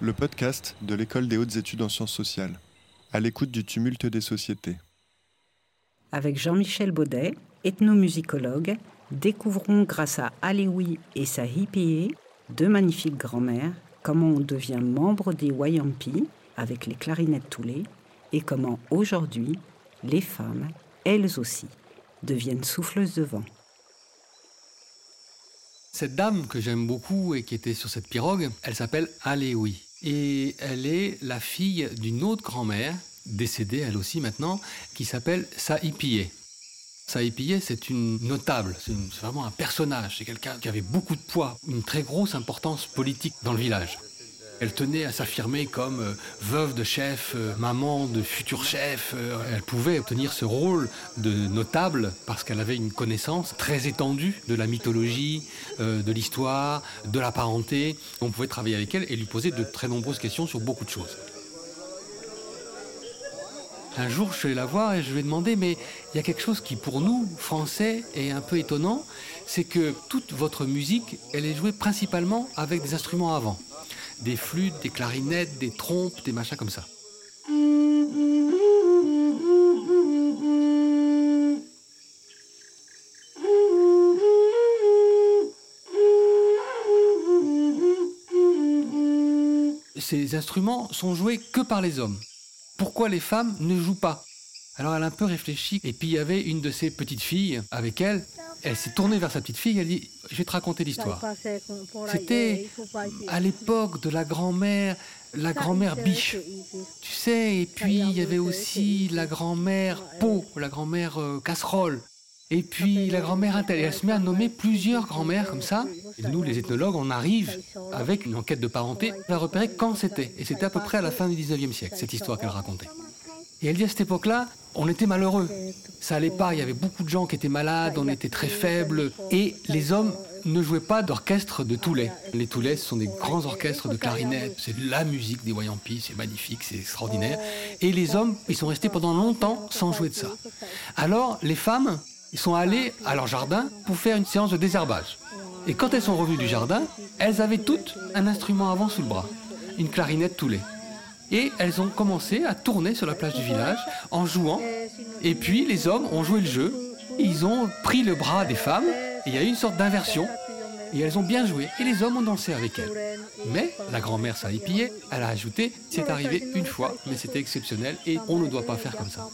Le podcast de l'École des hautes études en sciences sociales, à l'écoute du tumulte des sociétés. Avec Jean-Michel Baudet, ethnomusicologue, découvrons grâce à Alewi et sa hippie, deux magnifiques grand-mères, comment on devient membre des Wayampi avec les clarinettes Toulé et comment aujourd'hui les femmes, elles aussi, deviennent souffleuses de vent. Cette dame que j'aime beaucoup et qui était sur cette pirogue, elle s'appelle Alewi. Et elle est la fille d'une autre grand-mère, décédée elle aussi maintenant, qui s'appelle Saipie. Saipie, c'est une notable, c'est vraiment un personnage, c'est quelqu'un qui avait beaucoup de poids, une très grosse importance politique dans le village. Elle tenait à s'affirmer comme euh, veuve de chef, euh, maman de futur chef. Euh, elle pouvait obtenir ce rôle de notable parce qu'elle avait une connaissance très étendue de la mythologie, de l'histoire, de la parenté. On pouvait travailler avec elle et lui poser de très nombreuses questions sur beaucoup de choses. Un jour, je suis la voir et je lui ai demandé, mais il y a quelque chose qui, pour nous, Français, est un peu étonnant, c'est que toute votre musique, elle est jouée principalement avec des instruments avant des flûtes, des clarinettes, des trompes, des machins comme ça. Ces instruments sont joués que par les hommes. Pourquoi les femmes ne jouent pas? Alors elle a un peu réfléchi, et puis il y avait une de ses petites filles avec elle, elle s'est tournée vers sa petite fille, elle dit Je vais te raconter l'histoire. C'était à l'époque de la grand-mère, la grand-mère Biche. Tu sais, et puis il y avait aussi la grand-mère Pot, la grand-mère euh, Casserole. Et puis la grand-mère Intel. elle se met à nommer plusieurs grand-mères comme ça. Et nous, les ethnologues, on arrive avec une enquête de parenté à repérer quand c'était. Et c'était à peu près à la fin du 19e siècle, cette histoire qu'elle racontait. Et elle dit à cette époque-là, on était malheureux. Ça allait pas, il y avait beaucoup de gens qui étaient malades, on était très faibles. Et les hommes ne jouaient pas d'orchestre de Toulet. Les Toulets sont des grands orchestres de clarinette, c'est la musique des Wayampis, c'est magnifique, c'est extraordinaire. Et les hommes, ils sont restés pendant longtemps sans jouer de ça. Alors, les femmes, ils sont allées à leur jardin pour faire une séance de désherbage. Et quand elles sont revenues du jardin, elles avaient toutes un instrument avant sous le bras, une clarinette Toulet. Et elles ont commencé à tourner sur la plage du village en jouant. Et puis les hommes ont joué le jeu. Ils ont pris le bras des femmes. Et il y a eu une sorte d'inversion. Et elles ont bien joué. Et les hommes ont dansé avec elles. Mais la grand-mère pillé, elle a ajouté, c'est arrivé une fois, mais c'était exceptionnel et on ne doit pas faire comme ça.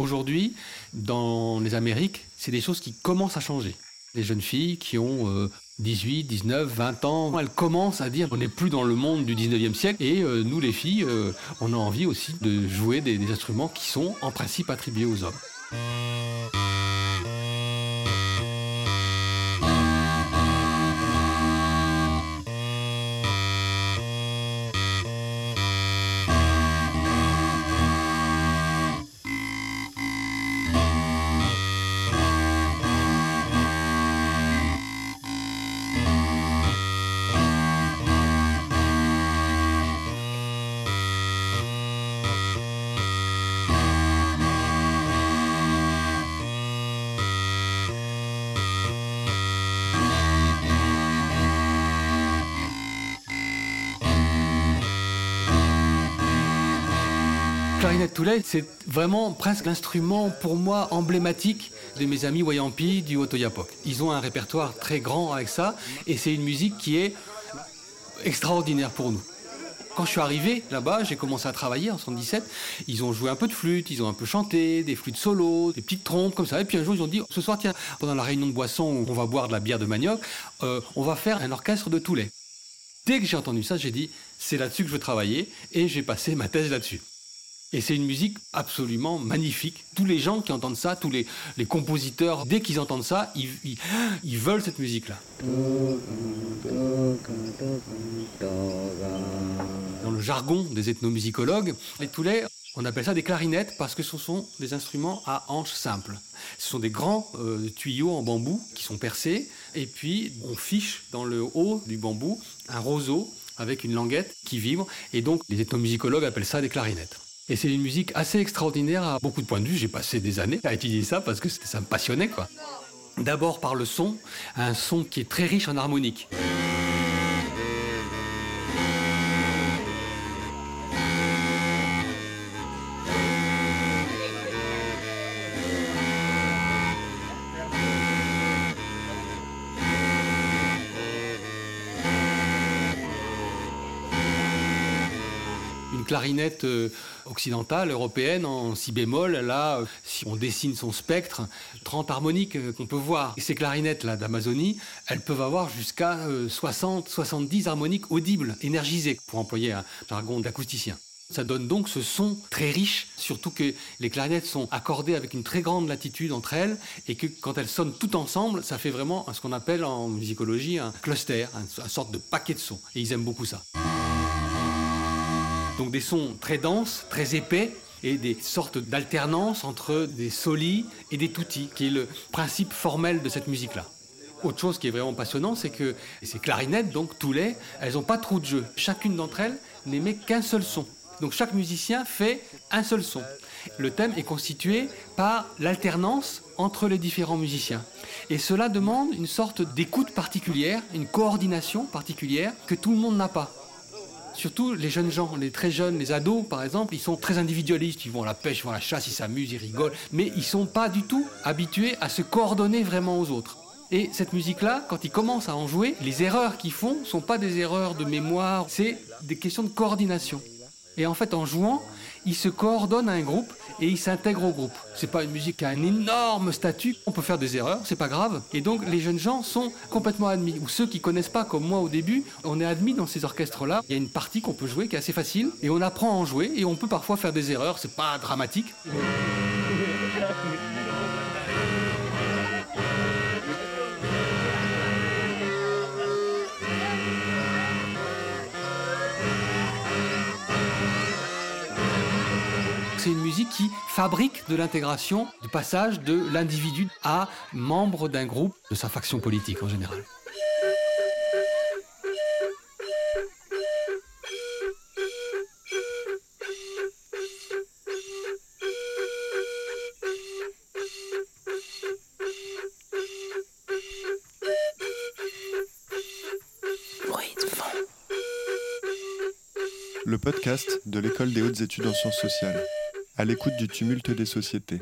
Aujourd'hui, dans les Amériques, c'est des choses qui commencent à changer. Les jeunes filles qui ont 18, 19, 20 ans, elles commencent à dire on n'est plus dans le monde du 19e siècle et euh, nous les filles, euh, on a envie aussi de jouer des instruments qui sont en principe attribués aux hommes. Clarinette Toulet, c'est vraiment presque l'instrument pour moi emblématique de mes amis Wayampi du Otoyapok. Ils ont un répertoire très grand avec ça et c'est une musique qui est extraordinaire pour nous. Quand je suis arrivé là-bas, j'ai commencé à travailler en 77. Ils ont joué un peu de flûte, ils ont un peu chanté, des flûtes solo, des petites trompes comme ça. Et puis un jour, ils ont dit ce soir, tiens, pendant la réunion de boissons où on va boire de la bière de manioc, euh, on va faire un orchestre de Toulet. Dès que j'ai entendu ça, j'ai dit c'est là-dessus que je veux travailler et j'ai passé ma thèse là-dessus. Et c'est une musique absolument magnifique. Tous les gens qui entendent ça, tous les, compositeurs, dès qu'ils entendent ça, ils, veulent cette musique-là. Dans le jargon des ethnomusicologues, les toulets, on appelle ça des clarinettes parce que ce sont des instruments à hanches simples. Ce sont des grands euh, tuyaux en bambou qui sont percés et puis on fiche dans le haut du bambou un roseau avec une languette qui vibre, et donc les ethnomusicologues appellent ça des clarinettes. Et c'est une musique assez extraordinaire à beaucoup de points de vue. J'ai passé des années à étudier ça parce que ça me passionnait, quoi. D'abord par le son, un son qui est très riche en harmonique. Clarinette euh, occidentale, européenne, en si bémol, là, euh, si on dessine son spectre, 30 harmoniques euh, qu'on peut voir. Et ces clarinettes-là d'Amazonie, elles peuvent avoir jusqu'à 60, 70 harmoniques audibles, énergisées, pour employer un jargon d'acousticien. Ça donne donc ce son très riche, surtout que les clarinettes sont accordées avec une très grande latitude entre elles, et que quand elles sonnent toutes ensemble, ça fait vraiment ce qu'on appelle en musicologie un cluster, une sorte de paquet de sons. Et ils aiment beaucoup ça. Donc des sons très denses, très épais, et des sortes d'alternance entre des solis et des tutti, qui est le principe formel de cette musique-là. Autre chose qui est vraiment passionnant, c'est que ces clarinettes, donc tous les, elles n'ont pas trop de jeu. Chacune d'entre elles n'émet qu'un seul son. Donc chaque musicien fait un seul son. Le thème est constitué par l'alternance entre les différents musiciens. Et cela demande une sorte d'écoute particulière, une coordination particulière que tout le monde n'a pas. Surtout les jeunes gens, les très jeunes, les ados par exemple, ils sont très individualistes, ils vont à la pêche, ils vont à la chasse, ils s'amusent, ils rigolent, mais ils sont pas du tout habitués à se coordonner vraiment aux autres. Et cette musique-là, quand ils commencent à en jouer, les erreurs qu'ils font sont pas des erreurs de mémoire, c'est des questions de coordination. Et en fait, en jouant, ils se coordonnent à un groupe et ils s'intègrent au groupe. C'est pas une musique qui a un énorme statut. On peut faire des erreurs, c'est pas grave. Et donc les jeunes gens sont complètement admis. Ou ceux qui connaissent pas, comme moi au début, on est admis dans ces orchestres-là. Il y a une partie qu'on peut jouer qui est assez facile et on apprend à en jouer et on peut parfois faire des erreurs. C'est pas dramatique. Qui fabrique de l'intégration, du passage de l'individu à membre d'un groupe, de sa faction politique en général. Le podcast de l'École des hautes études en sciences sociales à l'écoute du tumulte des sociétés.